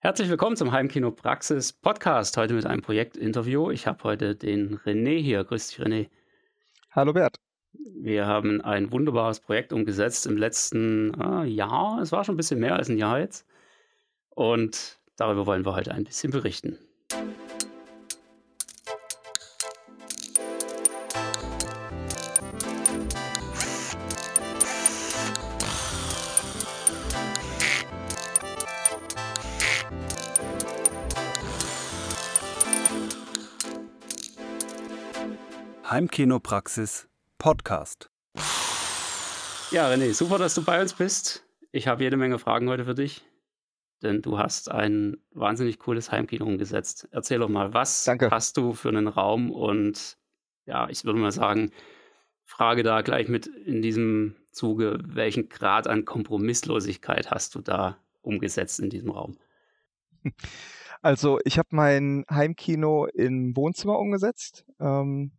Herzlich willkommen zum Heimkino Praxis Podcast. Heute mit einem Projektinterview. Ich habe heute den René hier. Grüß dich, René. Hallo Bert. Wir haben ein wunderbares Projekt umgesetzt im letzten äh, Jahr. Es war schon ein bisschen mehr als ein Jahr jetzt. Und darüber wollen wir heute ein bisschen berichten. Heimkinopraxis Podcast. Ja, René, super, dass du bei uns bist. Ich habe jede Menge Fragen heute für dich, denn du hast ein wahnsinnig cooles Heimkino umgesetzt. Erzähl doch mal, was Danke. hast du für einen Raum und ja, ich würde mal sagen, frage da gleich mit in diesem Zuge, welchen Grad an Kompromisslosigkeit hast du da umgesetzt in diesem Raum? Also ich habe mein Heimkino im Wohnzimmer umgesetzt. Ähm,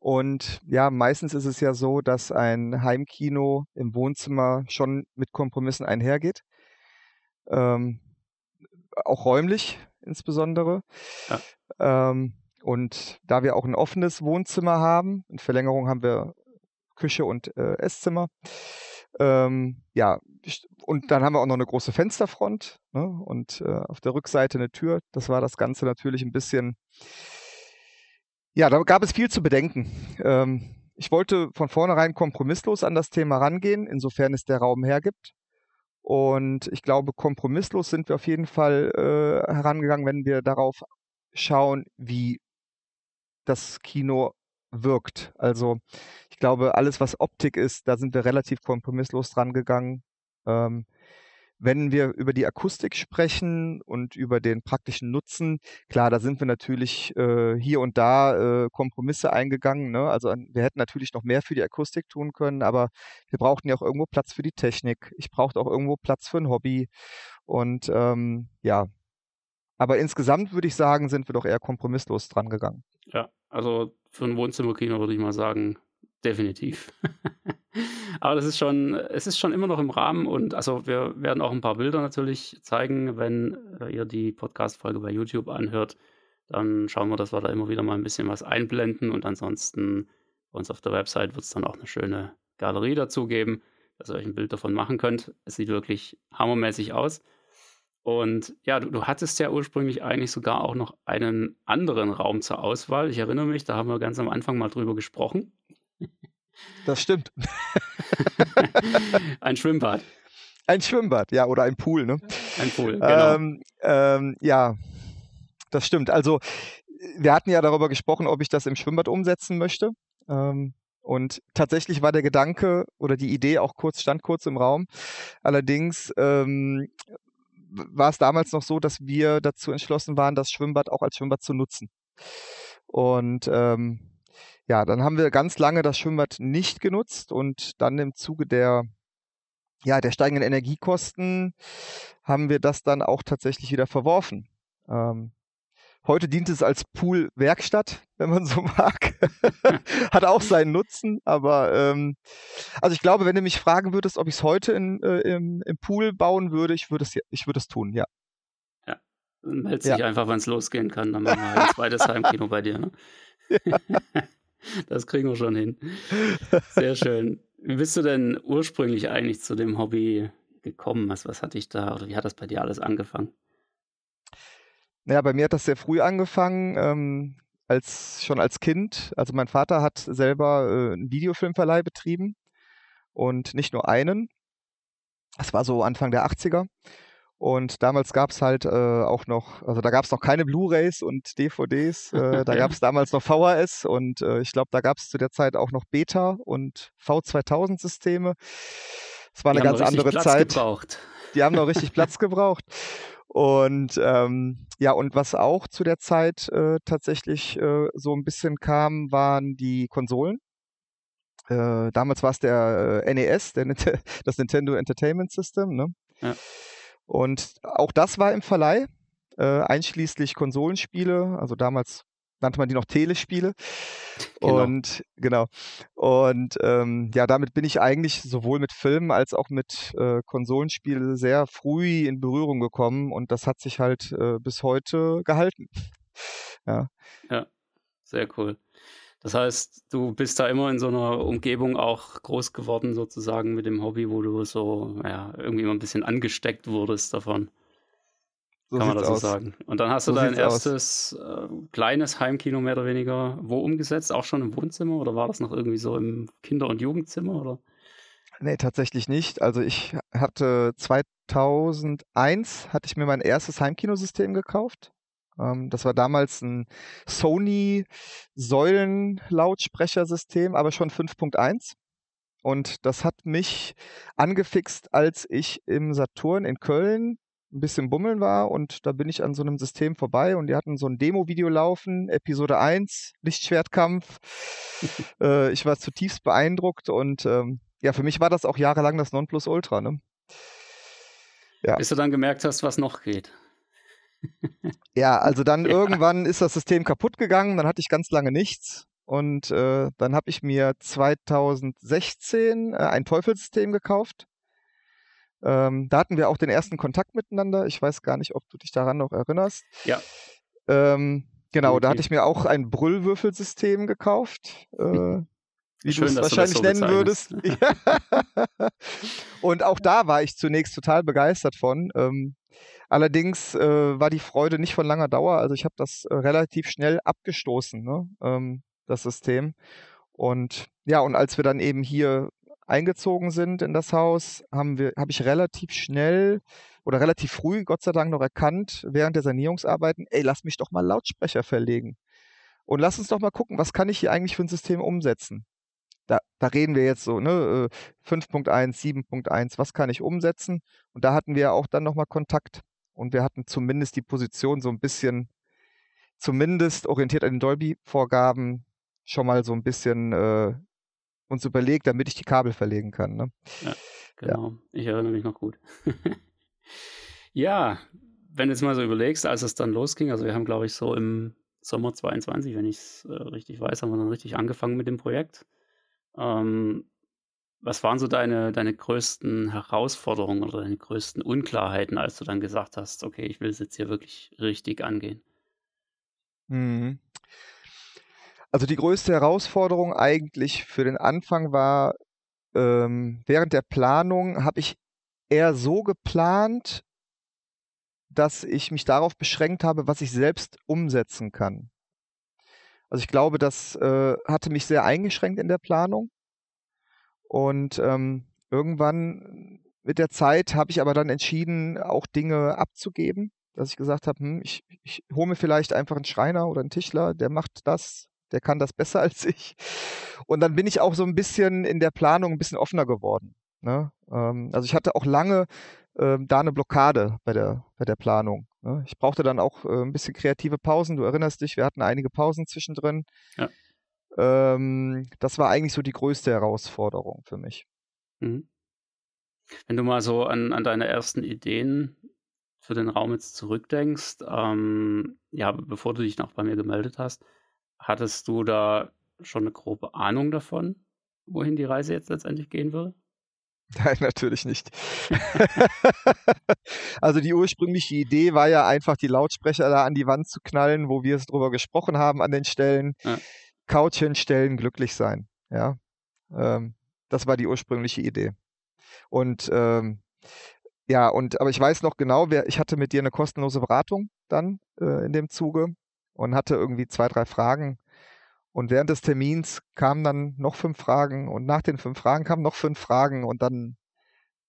und ja, meistens ist es ja so, dass ein Heimkino im Wohnzimmer schon mit Kompromissen einhergeht. Ähm, auch räumlich insbesondere. Ja. Ähm, und da wir auch ein offenes Wohnzimmer haben, in Verlängerung haben wir Küche und äh, Esszimmer. Ähm, ja, und dann haben wir auch noch eine große Fensterfront ne? und äh, auf der Rückseite eine Tür. Das war das Ganze natürlich ein bisschen ja, da gab es viel zu bedenken. Ähm, ich wollte von vornherein kompromisslos an das Thema rangehen, insofern es der Raum hergibt. Und ich glaube, kompromisslos sind wir auf jeden Fall äh, herangegangen, wenn wir darauf schauen, wie das Kino wirkt. Also ich glaube, alles, was Optik ist, da sind wir relativ kompromisslos dran gegangen. Ähm, wenn wir über die Akustik sprechen und über den praktischen Nutzen, klar, da sind wir natürlich äh, hier und da äh, Kompromisse eingegangen. Ne? Also wir hätten natürlich noch mehr für die Akustik tun können, aber wir brauchten ja auch irgendwo Platz für die Technik. Ich brauchte auch irgendwo Platz für ein Hobby. Und ähm, ja, aber insgesamt würde ich sagen, sind wir doch eher kompromisslos dran gegangen. Ja, also für ein Wohnzimmerkino würde ich mal sagen, definitiv. Aber das ist schon, es ist schon immer noch im Rahmen und also wir werden auch ein paar Bilder natürlich zeigen, wenn äh, ihr die Podcast-Folge bei YouTube anhört. Dann schauen wir, dass wir da immer wieder mal ein bisschen was einblenden und ansonsten bei uns auf der Website wird es dann auch eine schöne Galerie dazu geben, dass ihr euch ein Bild davon machen könnt. Es sieht wirklich hammermäßig aus. Und ja, du, du, hattest ja ursprünglich eigentlich sogar auch noch einen anderen Raum zur Auswahl. Ich erinnere mich, da haben wir ganz am Anfang mal drüber gesprochen. Das stimmt. ein Schwimmbad. Ein Schwimmbad, ja, oder ein Pool, ne? Ein Pool, genau. Ähm, ähm, ja, das stimmt. Also, wir hatten ja darüber gesprochen, ob ich das im Schwimmbad umsetzen möchte. Ähm, und tatsächlich war der Gedanke oder die Idee auch kurz, stand kurz im Raum. Allerdings ähm, war es damals noch so, dass wir dazu entschlossen waren, das Schwimmbad auch als Schwimmbad zu nutzen. Und ähm, ja, dann haben wir ganz lange das Schwimmbad nicht genutzt und dann im Zuge der ja, der steigenden Energiekosten haben wir das dann auch tatsächlich wieder verworfen. Ähm, heute dient es als Pool-Werkstatt, wenn man so mag. Hat auch seinen Nutzen, aber ähm, also ich glaube, wenn du mich fragen würdest, ob ich es heute in, äh, im, im, Pool bauen würde, ich würde es ich würde es tun, ja. Ja, meld dich ja. einfach, wenn es losgehen kann, dann machen wir ein zweites Heimkino bei dir. Ne? Ja. Das kriegen wir schon hin. Sehr schön. Wie bist du denn ursprünglich eigentlich zu dem Hobby gekommen? Was, was hat dich da oder wie hat das bei dir alles angefangen? Ja, bei mir hat das sehr früh angefangen, ähm, als schon als Kind. Also mein Vater hat selber äh, einen Videofilmverleih betrieben und nicht nur einen. Das war so Anfang der 80er. Und damals gab es halt äh, auch noch, also da gab es noch keine Blu-rays und DVDs, äh, da gab es damals noch VHS und äh, ich glaube, da gab es zu der Zeit auch noch Beta und V2000-Systeme. Es war eine ganz andere Platz Zeit. Gebraucht. Die haben noch richtig Platz gebraucht. Und ähm, ja, und was auch zu der Zeit äh, tatsächlich äh, so ein bisschen kam, waren die Konsolen. Äh, damals war es der äh, NES, der, das Nintendo Entertainment System. Ne? Ja. Und auch das war im Verleih, äh, einschließlich Konsolenspiele. Also damals nannte man die noch Telespiele. Genau. Und genau. Und ähm, ja, damit bin ich eigentlich sowohl mit Filmen als auch mit äh, Konsolenspielen sehr früh in Berührung gekommen und das hat sich halt äh, bis heute gehalten. ja. Ja, sehr cool. Das heißt, du bist da immer in so einer Umgebung auch groß geworden, sozusagen mit dem Hobby, wo du so, ja, irgendwie immer ein bisschen angesteckt wurdest davon. So Kann man das so aus. sagen. Und dann hast so du dein erstes äh, kleines Heimkino mehr oder weniger wo umgesetzt? Auch schon im Wohnzimmer oder war das noch irgendwie so im Kinder- und Jugendzimmer? Oder? Nee, tatsächlich nicht. Also ich hatte 2001 hatte ich mir mein erstes Heimkinosystem gekauft. Ähm, das war damals ein Sony Säulenlautsprechersystem, aber schon 5.1. Und das hat mich angefixt, als ich im Saturn in Köln ein bisschen bummeln war und da bin ich an so einem System vorbei und die hatten so ein Demo-Video laufen, Episode 1, Lichtschwertkampf. äh, ich war zutiefst beeindruckt und ähm, ja, für mich war das auch jahrelang das Nonplusultra. Ne? Ja. Bis du dann gemerkt hast, was noch geht. Ja, also dann ja. irgendwann ist das System kaputt gegangen, dann hatte ich ganz lange nichts. Und äh, dann habe ich mir 2016 äh, ein Teufelsystem gekauft. Ähm, da hatten wir auch den ersten Kontakt miteinander. Ich weiß gar nicht, ob du dich daran noch erinnerst. Ja. Ähm, genau, okay. da hatte ich mir auch ein Brüllwürfelsystem gekauft. Äh, wie du es wahrscheinlich so nennen würdest. Und auch da war ich zunächst total begeistert von. Ähm, allerdings äh, war die Freude nicht von langer Dauer. Also ich habe das äh, relativ schnell abgestoßen, ne? ähm, das System. Und ja, und als wir dann eben hier eingezogen sind in das Haus, haben wir, habe ich relativ schnell oder relativ früh, Gott sei Dank, noch erkannt, während der Sanierungsarbeiten, ey, lass mich doch mal Lautsprecher verlegen. Und lass uns doch mal gucken, was kann ich hier eigentlich für ein System umsetzen? Da, da reden wir jetzt so, ne, 5.1, äh, 7.1, was kann ich umsetzen? Und da hatten wir auch dann nochmal Kontakt. Und wir hatten zumindest die Position so ein bisschen, zumindest orientiert an den Dolby-Vorgaben, schon mal so ein bisschen äh, uns überlegt, damit ich die Kabel verlegen kann. Ne? Ja, genau. Ja. Ich erinnere mich noch gut. ja, wenn du jetzt mal so überlegst, als es dann losging, also wir haben, glaube ich, so im Sommer 22, wenn ich es äh, richtig weiß, haben wir dann richtig angefangen mit dem Projekt. Ähm, was waren so deine, deine größten Herausforderungen oder deine größten Unklarheiten, als du dann gesagt hast, okay, ich will es jetzt hier wirklich richtig angehen? Mhm. Also die größte Herausforderung eigentlich für den Anfang war, ähm, während der Planung habe ich eher so geplant, dass ich mich darauf beschränkt habe, was ich selbst umsetzen kann. Also ich glaube, das äh, hatte mich sehr eingeschränkt in der Planung. Und ähm, irgendwann mit der Zeit habe ich aber dann entschieden, auch Dinge abzugeben, dass ich gesagt habe, hm, ich, ich hole mir vielleicht einfach einen Schreiner oder einen Tischler, der macht das, der kann das besser als ich. Und dann bin ich auch so ein bisschen in der Planung ein bisschen offener geworden. Ne? Ähm, also ich hatte auch lange ähm, da eine Blockade bei der, bei der Planung. Ne? Ich brauchte dann auch äh, ein bisschen kreative Pausen. Du erinnerst dich, wir hatten einige Pausen zwischendrin. Ja. Ähm, das war eigentlich so die größte Herausforderung für mich. Mhm. Wenn du mal so an, an deine ersten Ideen für den Raum jetzt zurückdenkst, ähm, ja, bevor du dich noch bei mir gemeldet hast, Hattest du da schon eine grobe Ahnung davon, wohin die Reise jetzt letztendlich gehen würde? Nein, natürlich nicht. also die ursprüngliche Idee war ja einfach, die Lautsprecher da an die Wand zu knallen, wo wir es drüber gesprochen haben an den Stellen. Ja. Couch hinstellen, glücklich sein. Ja, ähm, das war die ursprüngliche Idee. Und ähm, ja, und aber ich weiß noch genau, wer, ich hatte mit dir eine kostenlose Beratung dann äh, in dem Zuge und hatte irgendwie zwei, drei Fragen. Und während des Termins kamen dann noch fünf Fragen und nach den fünf Fragen kamen noch fünf Fragen und dann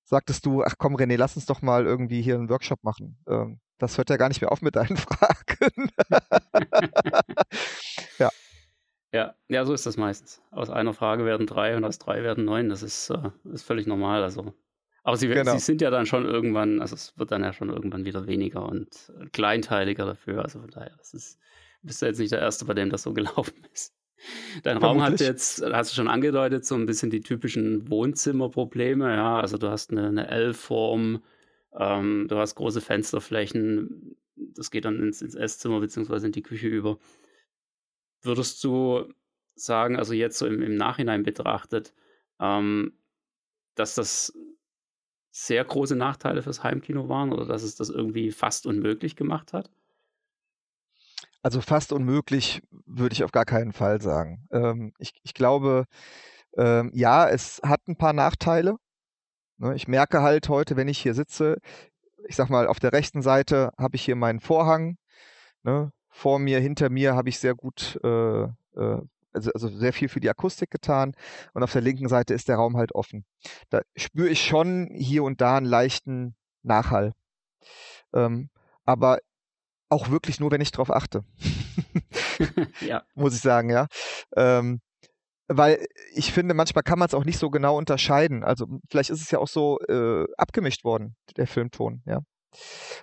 sagtest du, ach komm René, lass uns doch mal irgendwie hier einen Workshop machen. Ähm, das hört ja gar nicht mehr auf mit deinen Fragen. ja. Ja, ja, so ist das meistens. Aus einer Frage werden drei und aus drei werden neun. Das ist, äh, ist völlig normal. Also. Aber sie, genau. sie sind ja dann schon irgendwann, also es wird dann ja schon irgendwann wieder weniger und kleinteiliger dafür. Also von daher, das ist, bist du jetzt nicht der Erste, bei dem das so gelaufen ist. Dein Raum hat jetzt, hast du schon angedeutet, so ein bisschen die typischen Wohnzimmerprobleme. Ja, also du hast eine, eine L-Form, ähm, du hast große Fensterflächen, das geht dann ins, ins Esszimmer bzw. in die Küche über. Würdest du sagen, also jetzt so im, im Nachhinein betrachtet, ähm, dass das sehr große Nachteile fürs Heimkino waren oder dass es das irgendwie fast unmöglich gemacht hat? Also fast unmöglich würde ich auf gar keinen Fall sagen. Ähm, ich, ich glaube, ähm, ja, es hat ein paar Nachteile. Ne? Ich merke halt heute, wenn ich hier sitze, ich sag mal, auf der rechten Seite habe ich hier meinen Vorhang. Ne? Vor mir, hinter mir habe ich sehr gut, äh, äh, also, also sehr viel für die Akustik getan. Und auf der linken Seite ist der Raum halt offen. Da spüre ich schon hier und da einen leichten Nachhall. Ähm, aber auch wirklich nur, wenn ich drauf achte. ja. Muss ich sagen, ja. Ähm, weil ich finde, manchmal kann man es auch nicht so genau unterscheiden. Also vielleicht ist es ja auch so äh, abgemischt worden, der Filmton, ja.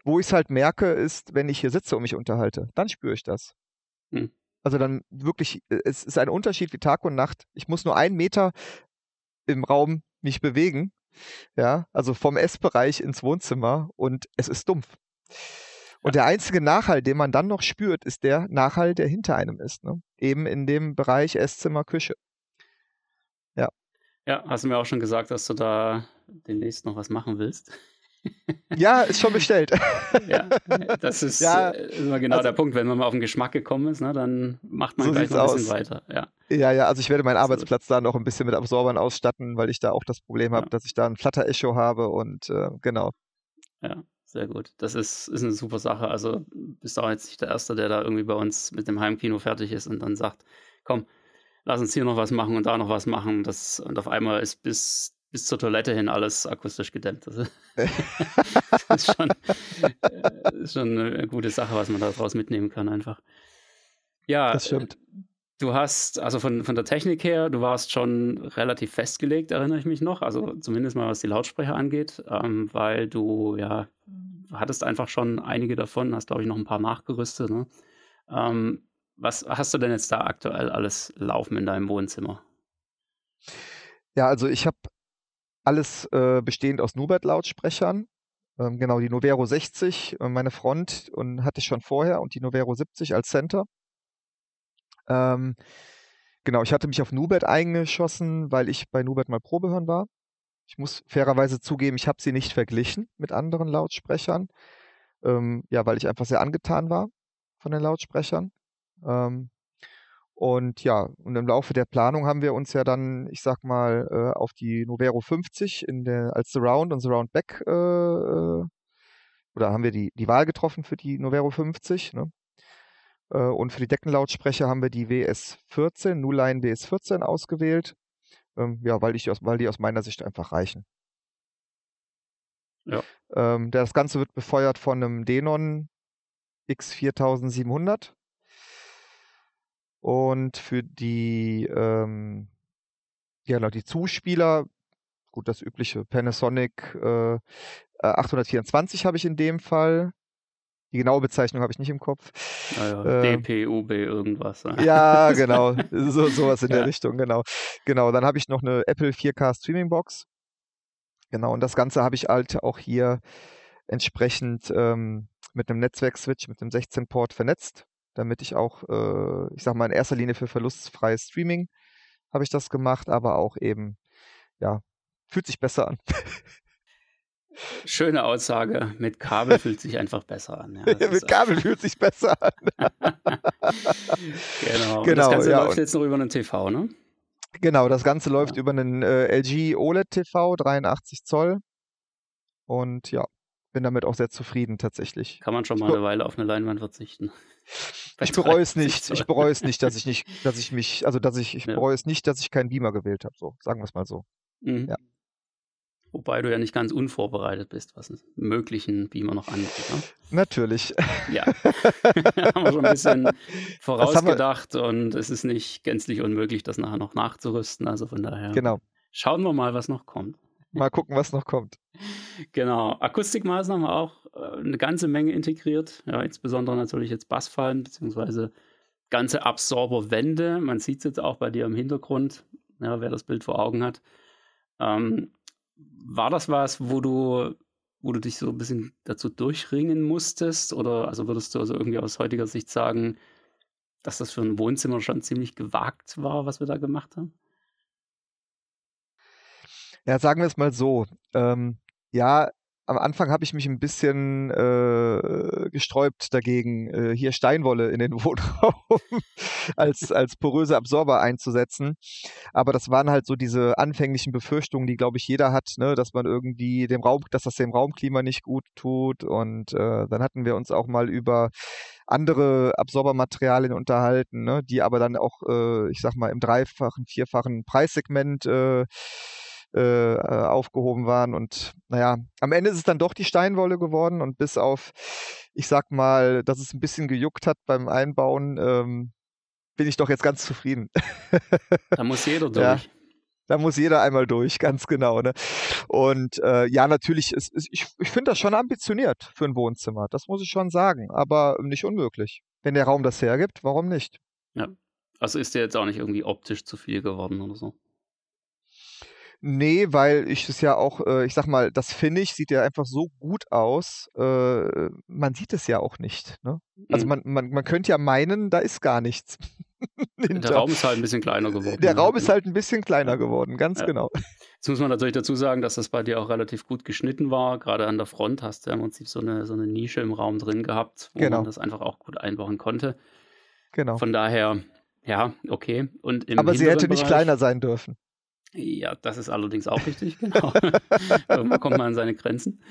Wo ich es halt merke, ist, wenn ich hier sitze und mich unterhalte, dann spüre ich das. Hm. Also dann wirklich, äh, es ist ein Unterschied wie Tag und Nacht. Ich muss nur einen Meter im Raum mich bewegen, ja, also vom Essbereich ins Wohnzimmer und es ist dumpf. Und der einzige Nachhall, den man dann noch spürt, ist der Nachhall, der hinter einem ist. Ne? Eben in dem Bereich Esszimmer, Küche. Ja. Ja, hast du mir auch schon gesagt, dass du da demnächst noch was machen willst? Ja, ist schon bestellt. ja, das ist ja, äh, immer genau also, der Punkt. Wenn man mal auf den Geschmack gekommen ist, ne, dann macht man so gleich noch ein bisschen aus. weiter. Ja. ja, ja, also ich werde meinen Arbeitsplatz da noch ein bisschen mit Absorbern ausstatten, weil ich da auch das Problem habe, ja. dass ich da ein Flutter-Echo habe und äh, genau. Ja, sehr gut. Das ist, ist eine super Sache. Also bist du auch jetzt nicht der Erste, der da irgendwie bei uns mit dem Heimkino fertig ist und dann sagt, komm, lass uns hier noch was machen und da noch was machen. Das, und auf einmal ist bis, bis zur Toilette hin alles akustisch gedämmt. Das ist schon, äh, ist schon eine gute Sache, was man daraus mitnehmen kann einfach. Ja, das stimmt. Du hast, also von, von der Technik her, du warst schon relativ festgelegt, erinnere ich mich noch. Also zumindest mal was die Lautsprecher angeht, ähm, weil du ja hattest einfach schon einige davon, hast glaube ich noch ein paar nachgerüstet. Ne? Ähm, was hast du denn jetzt da aktuell alles laufen in deinem Wohnzimmer? Ja, also ich habe alles äh, bestehend aus Nubert-Lautsprechern. Ähm, genau, die Novero 60, äh, meine Front und hatte ich schon vorher und die Novero 70 als Center. Ähm, genau, ich hatte mich auf Nubert eingeschossen, weil ich bei Nubert mal Probe hören war. Ich muss fairerweise zugeben, ich habe sie nicht verglichen mit anderen Lautsprechern. Ähm, ja, weil ich einfach sehr angetan war von den Lautsprechern. Ähm, und ja, und im Laufe der Planung haben wir uns ja dann, ich sag mal, äh, auf die Novero 50 in der, als Surround und Surround Back äh, äh, oder haben wir die, die Wahl getroffen für die Novero 50. Ne? Äh, und für die Deckenlautsprecher haben wir die WS14, Nuline WS14 ausgewählt. Ähm, ja, weil, ich weil die aus meiner Sicht einfach reichen. Ja. Ähm, das Ganze wird befeuert von einem Denon X4700. Und für die, ähm, ja, genau, die Zuspieler, gut, das übliche Panasonic äh, 824 habe ich in dem Fall. Die genaue Bezeichnung habe ich nicht im Kopf. Naja, ah ähm, DPUB irgendwas. Ja, genau. So, sowas in ja. der Richtung, genau. Genau, dann habe ich noch eine Apple 4K Streaming Box. Genau, und das Ganze habe ich halt auch hier entsprechend ähm, mit einem Netzwerk-Switch, mit einem 16-Port vernetzt, damit ich auch, äh, ich sag mal, in erster Linie für verlustfreies Streaming habe ich das gemacht, aber auch eben, ja, fühlt sich besser an. Schöne Aussage. Mit Kabel fühlt sich einfach besser an. Ja, mit Kabel fühlt sich besser an. genau. genau. Und das Ganze ja, läuft jetzt noch über einen TV, ne? Genau, das Ganze läuft ja. über einen äh, LG OLED TV, 83 Zoll. Und ja, bin damit auch sehr zufrieden tatsächlich. Kann man schon mal eine Weile auf eine Leinwand verzichten. Ich bereue es nicht. Ich bereue es nicht, dass ich nicht, dass ich mich, also dass ich, ich ja. bereue es nicht, dass ich keinen Beamer gewählt habe. So, sagen wir es mal so. Mhm. Ja. Wobei du ja nicht ganz unvorbereitet bist, was einen möglichen Beamer noch angeht. Ne? Natürlich. Ja. haben wir schon ein bisschen vorausgedacht und es ist nicht gänzlich unmöglich, das nachher noch nachzurüsten. Also von daher genau. schauen wir mal, was noch kommt. Mal gucken, was noch kommt. Genau. Akustikmaßnahmen auch äh, eine ganze Menge integriert. Ja, insbesondere natürlich jetzt Bassfallen, beziehungsweise ganze Absorberwände. Man sieht es jetzt auch bei dir im Hintergrund, ja, wer das Bild vor Augen hat. Ähm, war das was, wo du, wo du dich so ein bisschen dazu durchringen musstest? Oder also würdest du also irgendwie aus heutiger Sicht sagen, dass das für ein Wohnzimmer schon ziemlich gewagt war, was wir da gemacht haben? Ja, sagen wir es mal so. Ähm, ja, am Anfang habe ich mich ein bisschen äh, gesträubt dagegen, äh, hier Steinwolle in den Wohnraum als, als poröse Absorber einzusetzen. Aber das waren halt so diese anfänglichen Befürchtungen, die, glaube ich, jeder hat, ne, dass man irgendwie dem Raum, dass das dem Raumklima nicht gut tut. Und äh, dann hatten wir uns auch mal über andere Absorbermaterialien unterhalten, ne, die aber dann auch, äh, ich sag mal, im dreifachen, vierfachen Preissegment äh, äh, aufgehoben waren. Und naja, am Ende ist es dann doch die Steinwolle geworden und bis auf, ich sag mal, dass es ein bisschen gejuckt hat beim Einbauen, ähm, bin ich doch jetzt ganz zufrieden. Da muss jeder durch. Ja, da muss jeder einmal durch, ganz genau. Ne? Und äh, ja, natürlich, ist, ist, ich, ich finde das schon ambitioniert für ein Wohnzimmer. Das muss ich schon sagen, aber nicht unmöglich. Wenn der Raum das hergibt, warum nicht? Ja. Also ist der jetzt auch nicht irgendwie optisch zu viel geworden oder so? Nee, weil ich es ja auch, äh, ich sag mal, das Finish sieht ja einfach so gut aus. Äh, man sieht es ja auch nicht. Ne? Also mhm. man, man, man könnte ja meinen, da ist gar nichts. der Raum ist halt ein bisschen kleiner geworden. Der Raum ist halt ein bisschen kleiner geworden, ganz ja. genau. Jetzt muss man natürlich dazu sagen, dass das bei dir auch relativ gut geschnitten war. Gerade an der Front hast du ja im Prinzip so eine, so eine Nische im Raum drin gehabt, wo genau. man das einfach auch gut einbauen konnte. Genau. Von daher, ja, okay. Und Aber sie hätte nicht kleiner sein dürfen. Ja, das ist allerdings auch richtig, genau. Irgendwann kommt man an seine Grenzen.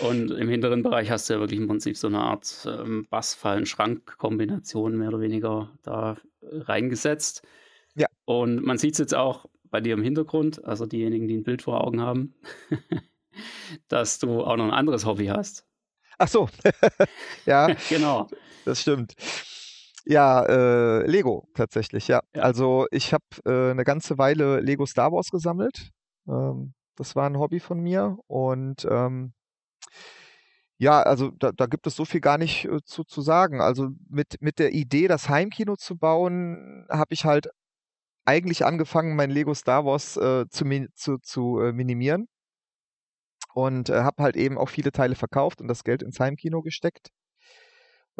Und im hinteren Bereich hast du ja wirklich im Prinzip so eine Art ähm, Bassfallen-Schrank-Kombination mehr oder weniger da reingesetzt. Ja. Und man sieht es jetzt auch bei dir im Hintergrund, also diejenigen, die ein Bild vor Augen haben, dass du auch noch ein anderes Hobby hast. Ach so. ja. genau. Das stimmt. Ja, äh, Lego tatsächlich, ja. ja. Also ich habe äh, eine ganze Weile Lego Star Wars gesammelt. Ähm, das war ein Hobby von mir und ähm, ja, also da, da gibt es so viel gar nicht äh, zu, zu sagen. Also mit, mit der Idee, das Heimkino zu bauen, habe ich halt eigentlich angefangen, mein Lego Star Wars äh, zu, zu, zu äh, minimieren und äh, habe halt eben auch viele Teile verkauft und das Geld ins Heimkino gesteckt.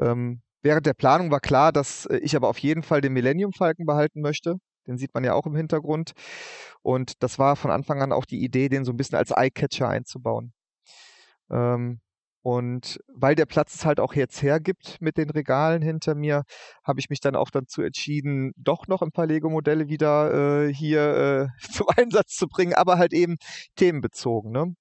Ähm, Während der Planung war klar, dass äh, ich aber auf jeden Fall den Millennium Falken behalten möchte. Den sieht man ja auch im Hintergrund. Und das war von Anfang an auch die Idee, den so ein bisschen als Eyecatcher einzubauen. Ähm, und weil der Platz es halt auch jetzt hergibt mit den Regalen hinter mir, habe ich mich dann auch dazu entschieden, doch noch ein paar Lego-Modelle wieder äh, hier äh, zum Einsatz zu bringen, aber halt eben themenbezogen. Ne?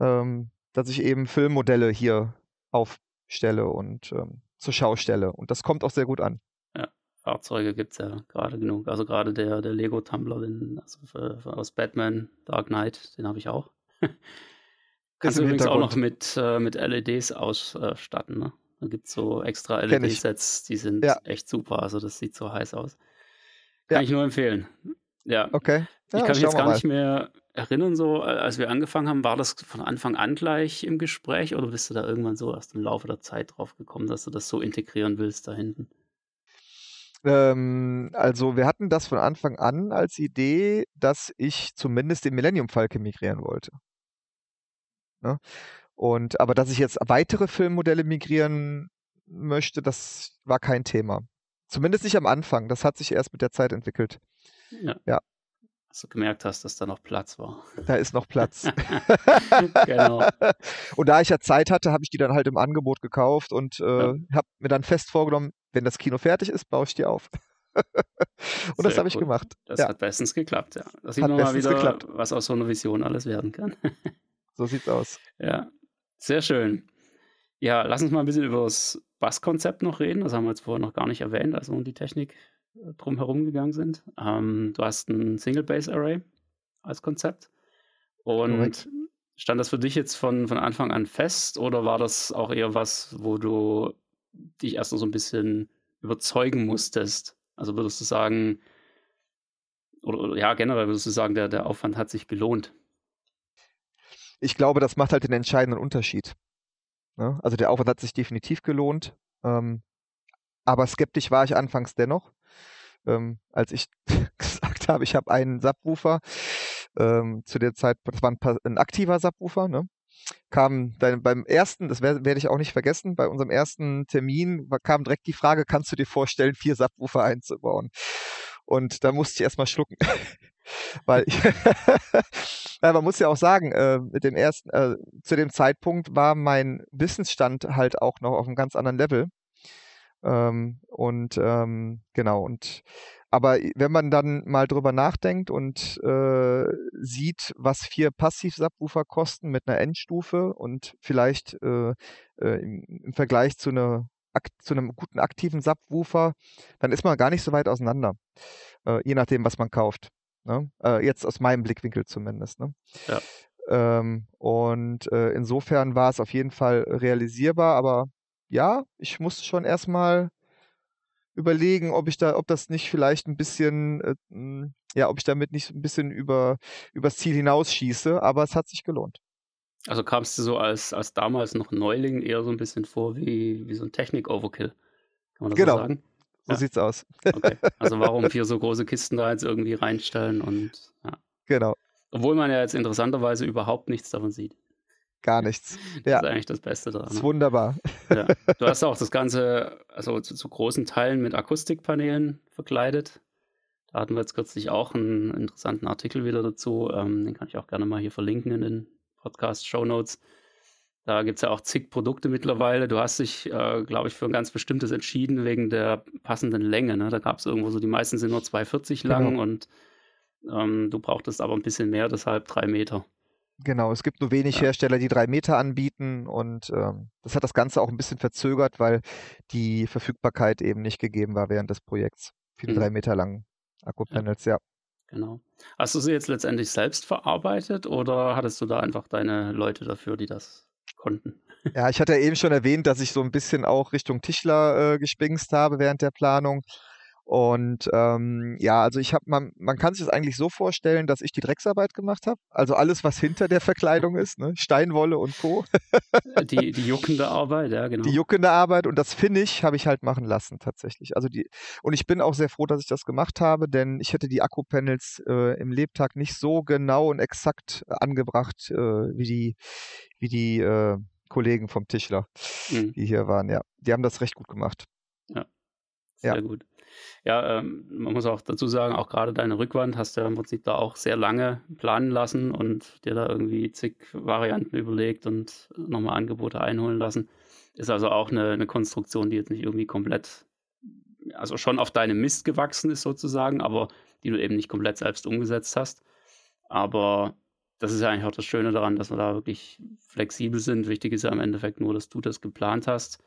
Ähm, dass ich eben Filmmodelle hier aufstelle und ähm, zur Schau stelle. Und das kommt auch sehr gut an. Ja, Fahrzeuge gibt es ja gerade genug. Also gerade der, der Lego Tumbler den, also für, für aus Batman Dark Knight, den habe ich auch. Kannst du übrigens auch noch mit, äh, mit LEDs ausstatten. Ne? Da gibt es so extra LED-Sets, die sind ja. echt super. Also das sieht so heiß aus. Kann ja. ich nur empfehlen. Ja. Okay. Ja, ich kann mich jetzt gar mal. nicht mehr erinnern, so als wir angefangen haben, war das von Anfang an gleich im Gespräch oder bist du da irgendwann so erst im Laufe der Zeit drauf gekommen, dass du das so integrieren willst da hinten? Ähm, also wir hatten das von Anfang an als Idee, dass ich zumindest den Millennium Falke migrieren wollte. Ne? Und aber dass ich jetzt weitere Filmmodelle migrieren möchte, das war kein Thema. Zumindest nicht am Anfang. Das hat sich erst mit der Zeit entwickelt. Ja. ja dass du gemerkt hast, dass da noch Platz war. Da ist noch Platz. genau. Und da ich ja Zeit hatte, habe ich die dann halt im Angebot gekauft und äh, ja. habe mir dann fest vorgenommen, wenn das Kino fertig ist, baue ich die auf. und Sehr das habe ich gemacht. Das ja. hat bestens geklappt, ja. Das sieht man mal wieder, geklappt. was aus so einer Vision alles werden kann. so sieht's aus. Ja, sehr schön. Ja, lass uns mal ein bisschen über das Basskonzept noch reden. Das haben wir jetzt vorher noch gar nicht erwähnt, also um die Technik drum herum gegangen sind. Ähm, du hast ein Single-Base-Array als Konzept. Und Correct. stand das für dich jetzt von, von Anfang an fest oder war das auch eher was, wo du dich erst noch so ein bisschen überzeugen musstest? Also würdest du sagen, oder, oder ja, generell würdest du sagen, der, der Aufwand hat sich gelohnt? Ich glaube, das macht halt den entscheidenden Unterschied. Ne? Also der Aufwand hat sich definitiv gelohnt. Ähm, aber skeptisch war ich anfangs dennoch ähm, als ich gesagt habe, ich habe einen Subwoofer, ähm, zu der Zeit, das war ein, ein aktiver Subwoofer, ne? kam dann beim ersten, das werde werd ich auch nicht vergessen, bei unserem ersten Termin kam direkt die Frage, kannst du dir vorstellen, vier Subwoofer einzubauen? Und da musste ich erstmal schlucken. Weil ja, man muss ja auch sagen, äh, mit dem ersten, äh, zu dem Zeitpunkt war mein Wissensstand halt auch noch auf einem ganz anderen Level. Ähm, und ähm, genau, und aber wenn man dann mal drüber nachdenkt und äh, sieht, was vier Passiv-Subwoofer kosten mit einer Endstufe und vielleicht äh, äh, im, im, Vergleich zu, einer, zu einem guten aktiven Subwoofer, dann ist man gar nicht so weit auseinander, äh, je nachdem, was man kauft. Ne? Äh, jetzt aus meinem Blickwinkel zumindest. Ne? Ja. Ähm, und äh, insofern war es auf jeden Fall realisierbar, aber ja, ich musste schon erstmal überlegen, ob ich da, ob das nicht vielleicht ein bisschen, äh, hm, ja, ob ich damit nicht ein bisschen über übers Ziel hinausschieße, aber es hat sich gelohnt. Also kamst du so als, als damals noch Neuling eher so ein bisschen vor wie, wie so ein Technik-Overkill? Kann man das genau. so sagen? So ja. sieht's aus. Okay. Also warum vier so große Kisten da jetzt irgendwie reinstellen und ja. Genau. Obwohl man ja jetzt interessanterweise überhaupt nichts davon sieht. Gar nichts. Ja. Das ist eigentlich das Beste daran. Das ist wunderbar. Ja. Du hast auch das Ganze, also zu, zu, großen Teilen mit Akustikpanelen verkleidet. Da hatten wir jetzt kürzlich auch einen interessanten Artikel wieder dazu. Ähm, den kann ich auch gerne mal hier verlinken in den Podcast-Show Notes. Da gibt es ja auch zig Produkte mittlerweile. Du hast dich, äh, glaube ich, für ein ganz bestimmtes entschieden wegen der passenden Länge. Ne? Da gab es irgendwo so, die meisten sind nur 2,40 lang genau. und ähm, du brauchtest aber ein bisschen mehr, deshalb drei Meter. Genau, es gibt nur wenig ja. Hersteller, die drei Meter anbieten und ähm, das hat das Ganze auch ein bisschen verzögert, weil die Verfügbarkeit eben nicht gegeben war während des Projekts die mhm. drei Meter langen Akkupanels, ja. ja. Genau. Hast du sie jetzt letztendlich selbst verarbeitet oder hattest du da einfach deine Leute dafür, die das konnten? Ja, ich hatte ja eben schon erwähnt, dass ich so ein bisschen auch Richtung Tischler äh, gespingst habe während der Planung. Und ähm, ja, also ich habe, man, man kann sich das eigentlich so vorstellen, dass ich die Drecksarbeit gemacht habe. Also alles, was hinter der Verkleidung ist, ne? Steinwolle und Co. Äh, die, die juckende Arbeit, ja, genau. Die juckende Arbeit und das Finish habe ich halt machen lassen, tatsächlich. Also die, und ich bin auch sehr froh, dass ich das gemacht habe, denn ich hätte die Akkupanels äh, im Lebtag nicht so genau und exakt angebracht, äh, wie die, wie die äh, Kollegen vom Tischler, mhm. die hier waren, ja. Die haben das recht gut gemacht. Ja. Sehr ja. gut. Ja, ähm, man muss auch dazu sagen, auch gerade deine Rückwand hast du ja im Prinzip da auch sehr lange planen lassen und dir da irgendwie zig Varianten überlegt und nochmal Angebote einholen lassen. Ist also auch eine, eine Konstruktion, die jetzt nicht irgendwie komplett, also schon auf deinem Mist gewachsen ist sozusagen, aber die du eben nicht komplett selbst umgesetzt hast. Aber das ist ja eigentlich auch das Schöne daran, dass wir da wirklich flexibel sind. Wichtig ist ja im Endeffekt nur, dass du das geplant hast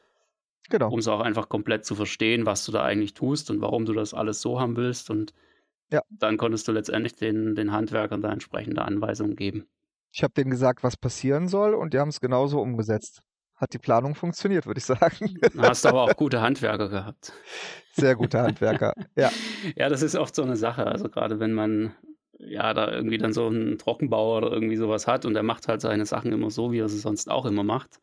Genau. Um es auch einfach komplett zu verstehen, was du da eigentlich tust und warum du das alles so haben willst. Und ja. dann konntest du letztendlich den, den Handwerkern da entsprechende Anweisungen geben. Ich habe denen gesagt, was passieren soll und die haben es genauso umgesetzt. Hat die Planung funktioniert, würde ich sagen. Du hast aber auch gute Handwerker gehabt. Sehr gute Handwerker, ja. Ja, das ist oft so eine Sache. Also gerade wenn man ja da irgendwie dann so einen Trockenbauer oder irgendwie sowas hat und der macht halt seine Sachen immer so, wie er sie sonst auch immer macht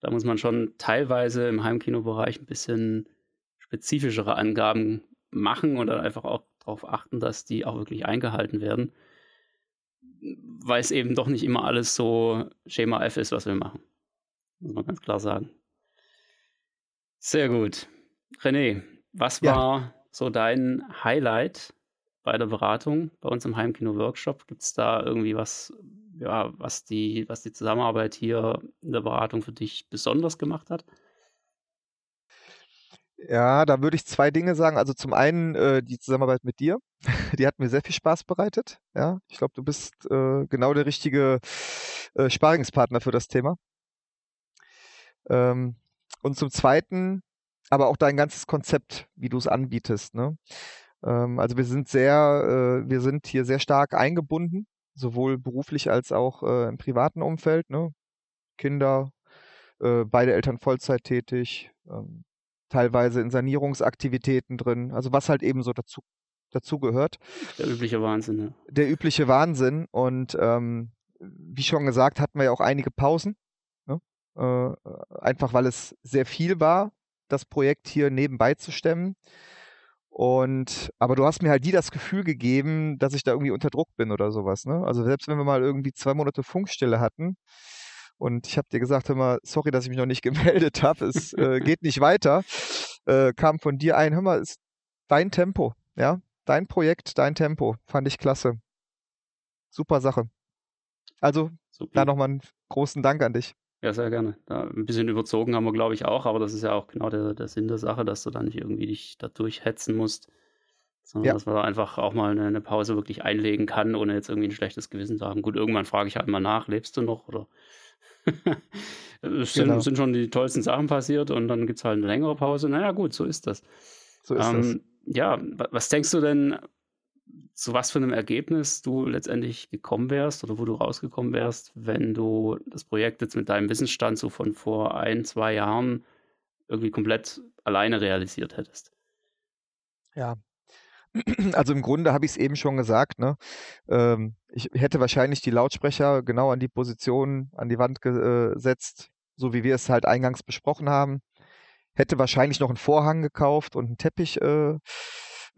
da muss man schon teilweise im Heimkinobereich ein bisschen spezifischere Angaben machen oder einfach auch darauf achten, dass die auch wirklich eingehalten werden. Weil es eben doch nicht immer alles so Schema F ist, was wir machen. Muss man ganz klar sagen. Sehr gut. René, was war ja. so dein Highlight bei der Beratung bei uns im Heimkino-Workshop? Gibt es da irgendwie was, ja, was die, was die Zusammenarbeit hier in der Beratung für dich besonders gemacht hat? Ja, da würde ich zwei Dinge sagen. Also zum einen äh, die Zusammenarbeit mit dir, die hat mir sehr viel Spaß bereitet. Ja, ich glaube, du bist äh, genau der richtige äh, Sparingspartner für das Thema. Ähm, und zum zweiten, aber auch dein ganzes Konzept, wie du es anbietest. Ne? Ähm, also wir sind sehr, äh, wir sind hier sehr stark eingebunden sowohl beruflich als auch äh, im privaten Umfeld. Ne? Kinder, äh, beide Eltern Vollzeit tätig, ähm, teilweise in Sanierungsaktivitäten drin, also was halt eben so dazu, dazu gehört. Der übliche Wahnsinn, ja. Der übliche Wahnsinn und ähm, wie schon gesagt, hatten wir ja auch einige Pausen. Ne? Äh, einfach weil es sehr viel war, das Projekt hier nebenbei zu stemmen. Und, aber du hast mir halt nie das Gefühl gegeben, dass ich da irgendwie unter Druck bin oder sowas, ne? Also selbst wenn wir mal irgendwie zwei Monate Funkstille hatten Und ich habe dir gesagt, hör mal, sorry, dass ich mich noch nicht gemeldet habe. Es äh, geht nicht weiter. Äh, kam von dir ein, hör mal, ist dein Tempo, ja, dein Projekt, dein Tempo. Fand ich klasse. Super Sache. Also, Super. da nochmal einen großen Dank an dich. Ja, sehr gerne. Da ein bisschen überzogen haben wir, glaube ich, auch, aber das ist ja auch genau der, der Sinn der Sache, dass du da nicht irgendwie dich da durchhetzen musst, sondern ja. dass man da einfach auch mal eine, eine, Pause wirklich einlegen kann, ohne jetzt irgendwie ein schlechtes Gewissen zu haben. Gut, irgendwann frage ich halt mal nach, lebst du noch oder es sind, genau. sind, schon die tollsten Sachen passiert und dann gibt es halt eine längere Pause. Naja, gut, so ist das. So ist ähm, das. Ja, was denkst du denn, zu was für einem Ergebnis du letztendlich gekommen wärst oder wo du rausgekommen wärst, wenn du das Projekt jetzt mit deinem Wissensstand so von vor ein, zwei Jahren irgendwie komplett alleine realisiert hättest? Ja, also im Grunde habe ich es eben schon gesagt, ne? Ähm, ich hätte wahrscheinlich die Lautsprecher genau an die Position, an die Wand gesetzt, so wie wir es halt eingangs besprochen haben. Hätte wahrscheinlich noch einen Vorhang gekauft und einen Teppich äh, äh,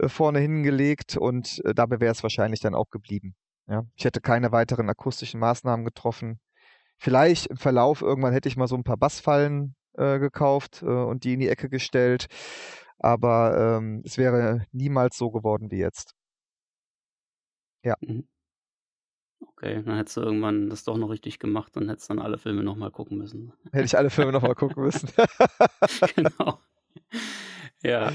vorne hingelegt und äh, dabei wäre es wahrscheinlich dann auch geblieben. Ja? Ich hätte keine weiteren akustischen Maßnahmen getroffen. Vielleicht im Verlauf irgendwann hätte ich mal so ein paar Bassfallen äh, gekauft äh, und die in die Ecke gestellt, aber ähm, es wäre niemals so geworden wie jetzt. Ja. Mhm. Okay, dann hättest du irgendwann das doch noch richtig gemacht und hättest dann alle Filme nochmal gucken müssen. Hätte ich alle Filme nochmal gucken müssen. genau. Ja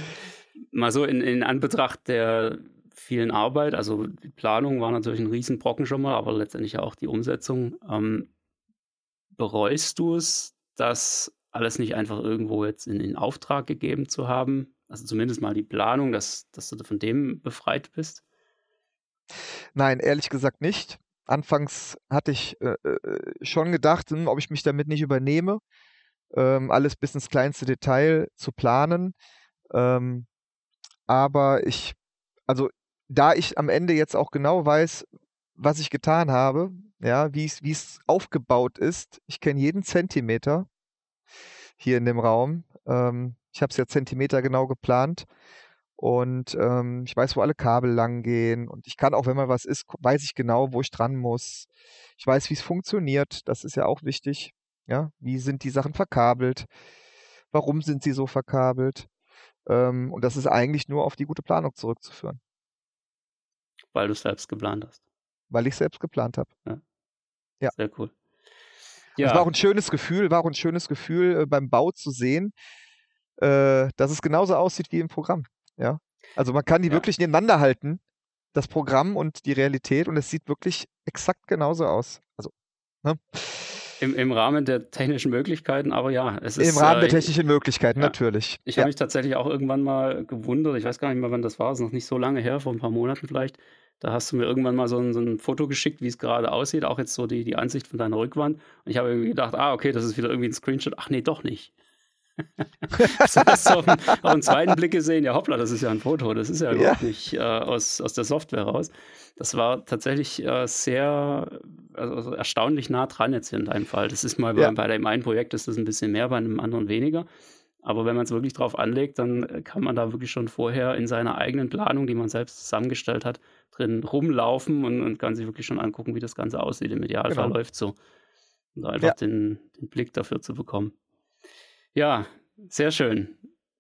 mal so in, in Anbetracht der vielen Arbeit, also die Planung war natürlich ein Riesenbrocken schon mal, aber letztendlich auch die Umsetzung. Ähm, bereust du es, das alles nicht einfach irgendwo jetzt in, in Auftrag gegeben zu haben? Also zumindest mal die Planung, dass, dass du von dem befreit bist? Nein, ehrlich gesagt nicht. Anfangs hatte ich äh, äh schon gedacht, hm, ob ich mich damit nicht übernehme, ähm, alles bis ins kleinste Detail zu planen. Ähm, aber ich, also da ich am Ende jetzt auch genau weiß, was ich getan habe, ja, wie es, aufgebaut ist, ich kenne jeden Zentimeter hier in dem Raum. Ähm, ich habe es ja Zentimeter genau geplant und ähm, ich weiß, wo alle Kabel lang gehen und ich kann auch, wenn mal was ist, weiß ich genau, wo ich dran muss. Ich weiß, wie es funktioniert. Das ist ja auch wichtig. Ja, wie sind die Sachen verkabelt? Warum sind sie so verkabelt? Ähm, und das ist eigentlich nur auf die gute Planung zurückzuführen. Weil du selbst geplant hast. Weil ich selbst geplant habe. Ja. ja. Sehr cool. Ja. Es war auch ein schönes Gefühl, war auch ein schönes Gefühl äh, beim Bau zu sehen, äh, dass es genauso aussieht wie im Programm. Ja. Also man kann die ja. wirklich nebeneinander halten, das Programm und die Realität, und es sieht wirklich exakt genauso aus. Also, ne? Im, Im Rahmen der technischen Möglichkeiten, aber ja, es ist. Im Rahmen der äh, technischen Möglichkeiten, ja, natürlich. Ich habe ja. mich tatsächlich auch irgendwann mal gewundert, ich weiß gar nicht mehr, wann das war, es ist noch nicht so lange her, vor ein paar Monaten vielleicht. Da hast du mir irgendwann mal so ein, so ein Foto geschickt, wie es gerade aussieht, auch jetzt so die, die Ansicht von deiner Rückwand. Und ich habe irgendwie gedacht, ah, okay, das ist wieder irgendwie ein Screenshot. Ach nee, doch nicht. hast du auf, den, auf den zweiten Blick gesehen, ja hoppla, das ist ja ein Foto, das ist ja überhaupt ja. nicht äh, aus, aus der Software raus. Das war tatsächlich äh, sehr, also erstaunlich nah dran jetzt hier in deinem Fall. Das ist mal ja. bei, bei dem einen Projekt ist das ein bisschen mehr, bei einem anderen weniger. Aber wenn man es wirklich drauf anlegt, dann kann man da wirklich schon vorher in seiner eigenen Planung, die man selbst zusammengestellt hat, drin rumlaufen und, und kann sich wirklich schon angucken, wie das Ganze aussieht. Im Idealfall genau. läuft so. Und einfach ja. den, den Blick dafür zu bekommen. Ja, sehr schön.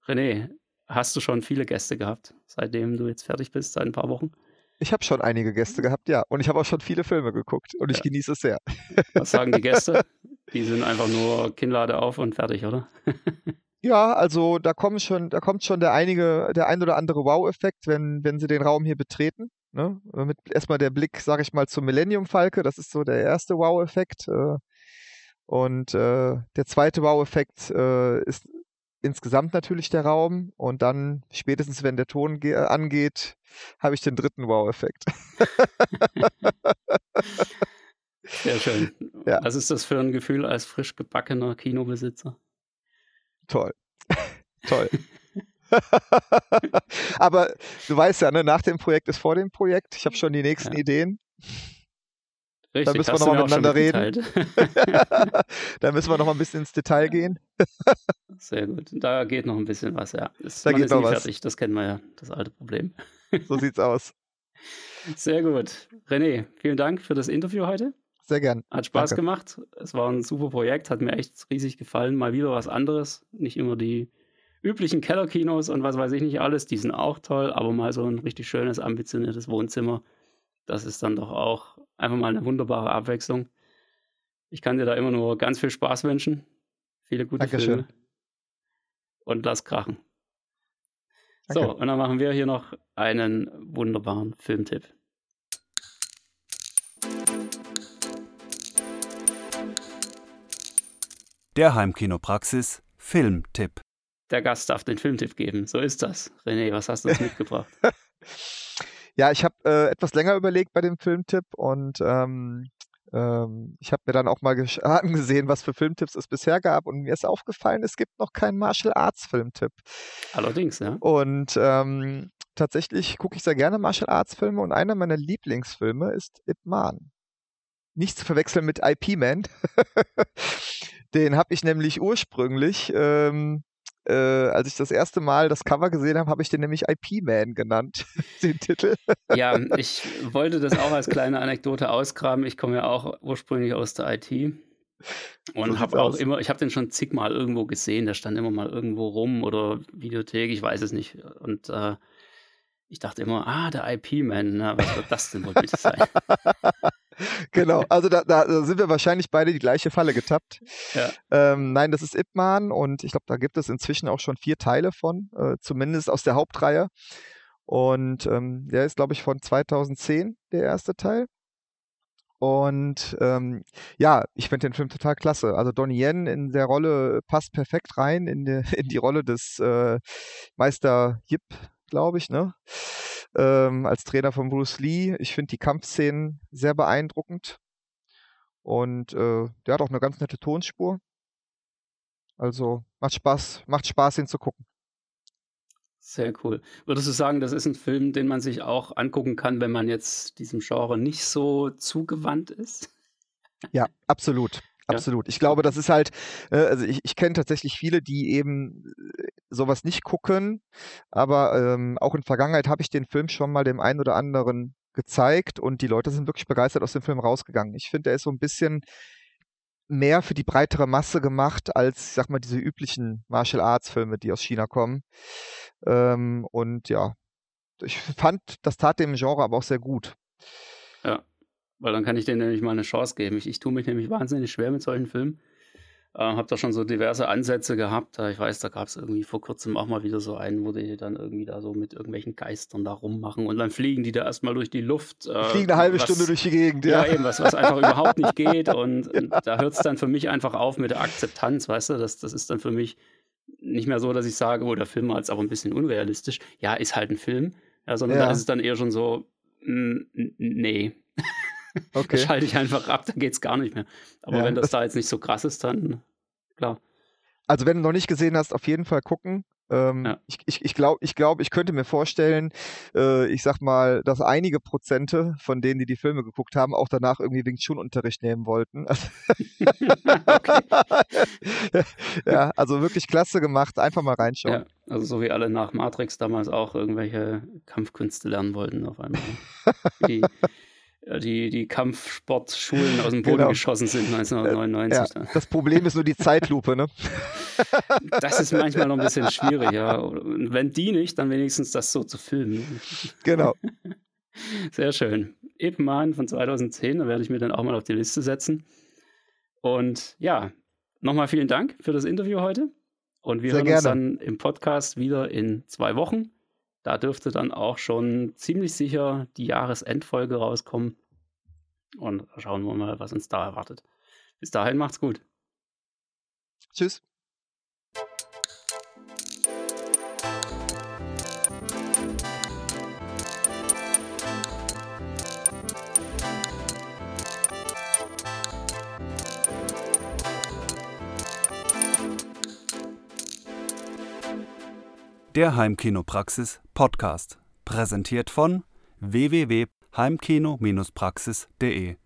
René, hast du schon viele Gäste gehabt, seitdem du jetzt fertig bist, seit ein paar Wochen? Ich habe schon einige Gäste gehabt, ja. Und ich habe auch schon viele Filme geguckt und ich genieße es sehr. Was sagen die Gäste? Die sind einfach nur Kinnlade auf und fertig, oder? ja, also da kommt schon, da kommt schon der einige, der ein oder andere Wow-Effekt, wenn, wenn sie den Raum hier betreten. Ne? Mit erstmal der Blick, sage ich mal, zum Millennium Falke, das ist so der erste Wow-Effekt. Äh, und äh, der zweite Wow-Effekt äh, ist insgesamt natürlich der Raum. Und dann, spätestens wenn der Ton angeht, habe ich den dritten Wow-Effekt. Sehr schön. Ja. Was ist das für ein Gefühl als frisch gebackener Kinobesitzer? Toll. Toll. Aber du weißt ja, ne, nach dem Projekt ist vor dem Projekt. Ich habe schon die nächsten ja. Ideen. Richtig, da müssen wir nochmal miteinander reden. da müssen wir nochmal ein bisschen ins Detail gehen. Sehr gut. Da geht noch ein bisschen was, ja. Das, da geht noch was. fertig, das kennen wir ja, das alte Problem. so sieht's aus. Sehr gut. René, vielen Dank für das Interview heute. sehr gern. Hat Spaß Danke. gemacht. Es war ein super Projekt, hat mir echt riesig gefallen. Mal wieder was anderes. Nicht immer die üblichen Kellerkinos und was weiß ich nicht alles. Die sind auch toll, aber mal so ein richtig schönes, ambitioniertes Wohnzimmer. Das ist dann doch auch einfach mal eine wunderbare Abwechslung. Ich kann dir da immer nur ganz viel Spaß wünschen. Viele gute Dankeschön. Filme. Und lass krachen. Danke. So, und dann machen wir hier noch einen wunderbaren Filmtipp. Der Heimkinopraxis Filmtipp. Der Gast darf den Filmtipp geben. So ist das. René, was hast du uns mitgebracht? Ja, ich habe äh, etwas länger überlegt bei dem Filmtipp und ähm, ähm, ich habe mir dann auch mal angesehen, was für Filmtipps es bisher gab und mir ist aufgefallen, es gibt noch keinen Martial Arts Filmtipp. Allerdings, ja. Und ähm, tatsächlich gucke ich sehr gerne Martial Arts Filme und einer meiner Lieblingsfilme ist Ip Man. Nicht zu verwechseln mit IP Man. Den habe ich nämlich ursprünglich, ähm, äh, als ich das erste Mal das Cover gesehen habe, habe ich den nämlich IP Man genannt, den Titel. Ja, ich wollte das auch als kleine Anekdote ausgraben. Ich komme ja auch ursprünglich aus der IT So und sieht's habe auch aus. immer, ich habe den schon zigmal irgendwo gesehen. Der stand immer mal irgendwo rum oder Videothek, ich weiß es nicht. Und äh, ich dachte immer, ah, der IP-Man, was wird das denn wohl bitte sein? Genau, also da, da sind wir wahrscheinlich beide die gleiche Falle getappt. Ja. Ähm, nein, das ist Ip Man und ich glaube, da gibt es inzwischen auch schon vier Teile von, äh, zumindest aus der Hauptreihe. Und ähm, der ist, glaube ich, von 2010, der erste Teil. Und ähm, ja, ich finde den Film total klasse. Also Donnie Yen in der Rolle passt perfekt rein in die, in die Rolle des äh, Meister Yip, glaube ich, ne? Ähm, als Trainer von Bruce Lee. Ich finde die Kampfszenen sehr beeindruckend. Und äh, der hat auch eine ganz nette Tonspur. Also macht Spaß, macht Spaß, ihn zu gucken. Sehr cool. Würdest du sagen, das ist ein Film, den man sich auch angucken kann, wenn man jetzt diesem Genre nicht so zugewandt ist? Ja, absolut. Absolut. Ich glaube, das ist halt, äh, also ich, ich kenne tatsächlich viele, die eben äh, sowas nicht gucken, aber ähm, auch in Vergangenheit habe ich den Film schon mal dem einen oder anderen gezeigt und die Leute sind wirklich begeistert aus dem Film rausgegangen. Ich finde, er ist so ein bisschen mehr für die breitere Masse gemacht als, sag mal, diese üblichen Martial Arts Filme, die aus China kommen. Ähm, und ja, ich fand, das tat dem Genre aber auch sehr gut. Ja, weil dann kann ich denen nämlich mal eine Chance geben. Ich, ich tue mich nämlich wahnsinnig schwer mit solchen Filmen. Äh, habe da schon so diverse Ansätze gehabt. Äh, Ich weiß, da gab es irgendwie vor kurzem auch mal wieder so einen, wo die dann irgendwie da so mit irgendwelchen Geistern da rummachen und dann fliegen die da erstmal durch die Luft. Äh, Fliegen eine halbe was- Stunde durch die Gegend, Ja, ja. eben, was, was einfach überhaupt nicht geht. Und, und da hört es dann für mich einfach auf mit der Akzeptanz, weißt du? Das, das ist dann für mich nicht mehr so, dass ich sage, oh, der Film war jetzt aber ein bisschen unrealistisch. Ja, ist halt ein Film. Ja, sondern Ja. da ist es dann eher schon so, mm, n- nee. Okay. schalte ich einfach ab, da geht's gar nicht mehr. Aber Ja, wenn das das- da jetzt nicht so krass ist, dann klar. Also wenn du noch nicht gesehen hast, auf jeden Fall gucken. Ähm, Ja. Ich, ich, ich glaube, ich, glaub, ich könnte mir vorstellen, äh, ich sag mal, dass einige Prozente von denen, die die Filme geguckt haben, auch danach irgendwie Wing Chun Unterricht nehmen wollten. ja, also wirklich klasse gemacht. Einfach mal reinschauen. Ja, also so wie alle nach Matrix damals auch irgendwelche Kampfkünste lernen wollten auf einmal. äh, die, die Kampfsportschulen aus dem Boden Genau. geschossen sind 1999. Ja, dann. das Problem ist nur die Zeitlupe, ne? Das ist manchmal noch ein bisschen schwierig, ja. Und wenn die nicht, dann wenigstens das so zu filmen. Genau. Sehr schön. Man von 2010, da werde ich mir dann auch mal auf die Liste setzen. Und ja, nochmal vielen Dank für das Interview heute. Und wir Sehr hören uns gerne. dann im Podcast wieder in zwei Wochen. Da dürfte dann auch schon ziemlich sicher die Jahresendfolge rauskommen. Und schauen wir mal, was uns da erwartet. Bis dahin macht's gut. Tschüss. Der Heimkinopraxis Podcast. Präsentiert von www.heimkino-praxis.de